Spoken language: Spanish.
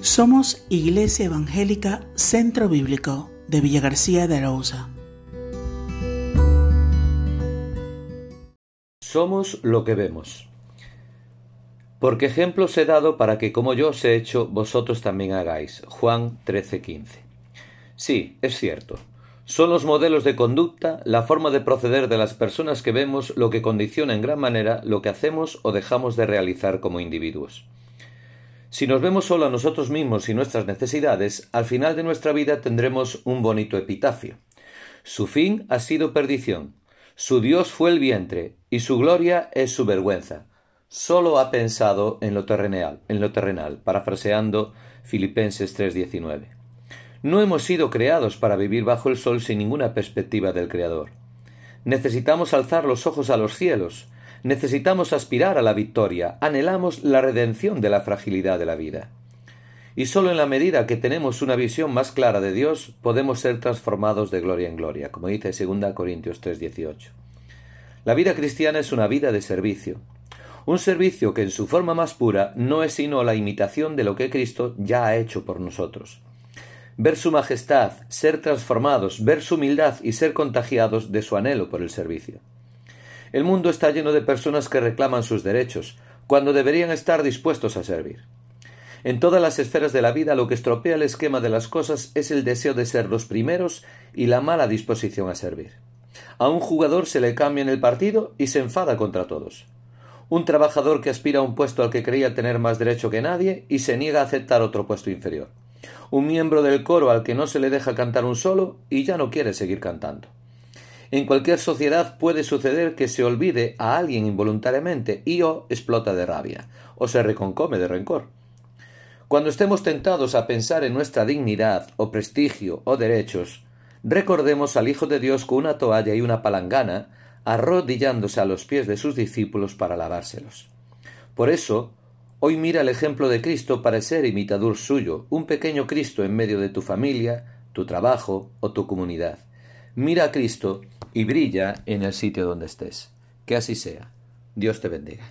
Somos Iglesia Evangélica Centro Bíblico de Villa García de Arauza. Somos lo que vemos. Porque ejemplos he dado para que como yo os he hecho, vosotros también hagáis. Juan 13:15. Sí, es cierto. Son los modelos de conducta, la forma de proceder de las personas que vemos lo que condiciona en gran manera lo que hacemos o dejamos de realizar como individuos. Si nos vemos solo a nosotros mismos y nuestras necesidades, al final de nuestra vida tendremos un bonito epitafio. Su fin ha sido perdición, su Dios fue el vientre, y su gloria es su vergüenza. Solo ha pensado en lo terrenal, en lo terrenal, parafraseando Filipenses 3:19. No hemos sido creados para vivir bajo el sol sin ninguna perspectiva del Creador. Necesitamos alzar los ojos a los cielos, necesitamos aspirar a la victoria, anhelamos la redención de la fragilidad de la vida. Y sólo en la medida que tenemos una visión más clara de Dios podemos ser transformados de gloria en gloria, como dice 2 Corintios 3:18. La vida cristiana es una vida de servicio, un servicio que en su forma más pura no es sino la imitación de lo que Cristo ya ha hecho por nosotros. Ver su majestad, ser transformados, ver su humildad y ser contagiados de su anhelo por el servicio. El mundo está lleno de personas que reclaman sus derechos, cuando deberían estar dispuestos a servir. En todas las esferas de la vida lo que estropea el esquema de las cosas es el deseo de ser los primeros y la mala disposición a servir. A un jugador se le cambia en el partido y se enfada contra todos. Un trabajador que aspira a un puesto al que creía tener más derecho que nadie y se niega a aceptar otro puesto inferior. Un miembro del coro al que no se le deja cantar un solo y ya no quiere seguir cantando. En cualquier sociedad puede suceder que se olvide a alguien involuntariamente y o explota de rabia, o se reconcome de rencor. Cuando estemos tentados a pensar en nuestra dignidad, o prestigio, o derechos, recordemos al Hijo de Dios con una toalla y una palangana, arrodillándose a los pies de sus discípulos para lavárselos. Por eso, hoy mira el ejemplo de Cristo para ser imitador suyo, un pequeño Cristo en medio de tu familia, tu trabajo o tu comunidad. Mira a Cristo y brilla en el sitio donde estés. Que así sea. Dios te bendiga.